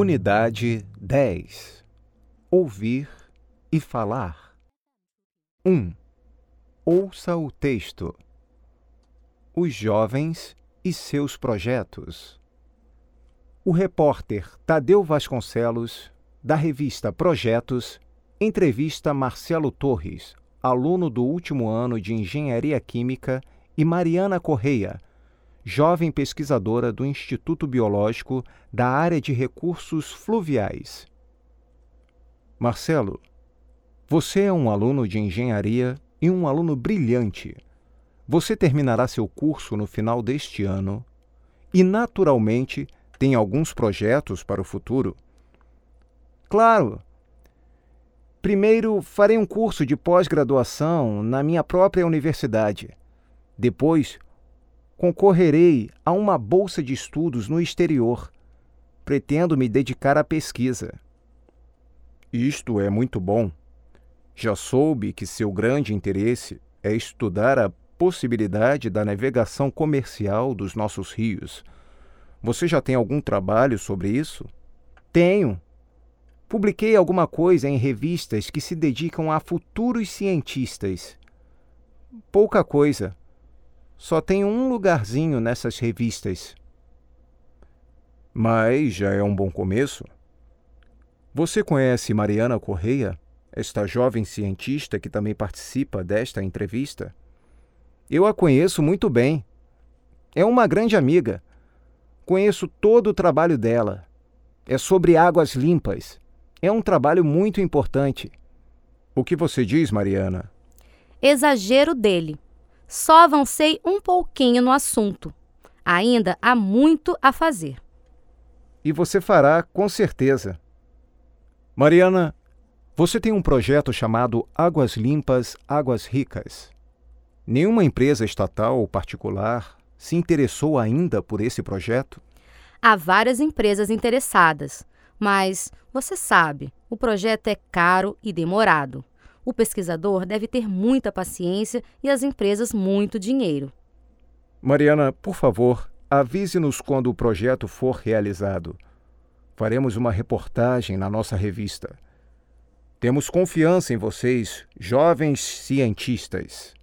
Unidade 10 Ouvir e falar. 1. Ouça o texto. Os jovens e seus projetos. O repórter Tadeu Vasconcelos, da revista Projetos, entrevista Marcelo Torres, aluno do último ano de Engenharia Química, e Mariana Correia, jovem pesquisadora do Instituto Biológico da área de recursos fluviais. Marcelo, você é um aluno de engenharia e um aluno brilhante. Você terminará seu curso no final deste ano e, naturalmente, tem alguns projetos para o futuro. Claro. Primeiro, farei um curso de pós-graduação na minha própria universidade. Depois, concorrerei a uma bolsa de estudos no exterior. Pretendo me dedicar à pesquisa. Isto é muito bom. Já soube que seu grande interesse é estudar a possibilidade da navegação comercial dos nossos rios. Você já tem algum trabalho sobre isso? Tenho. Publiquei alguma coisa em revistas que se dedicam a futuros cientistas. Pouca coisa só tem um lugarzinho nessas revistas. Mas já é um bom começo. Você conhece Mariana Correia, esta jovem cientista que também participa desta entrevista? Eu a conheço muito bem. É uma grande amiga. Conheço todo o trabalho dela. É sobre águas limpas. É um trabalho muito importante. O que você diz, Mariana? Exagero dele. Só avancei um pouquinho no assunto. Ainda há muito a fazer. E você fará, com certeza. Mariana, você tem um projeto chamado Águas Limpas, Águas Ricas. Nenhuma empresa estatal ou particular se interessou ainda por esse projeto? Há várias empresas interessadas, mas você sabe, o projeto é caro e demorado. O pesquisador deve ter muita paciência e as empresas muito dinheiro. Mariana, por favor, avise-nos quando o projeto for realizado. Faremos uma reportagem na nossa revista. Temos confiança em vocês, jovens cientistas.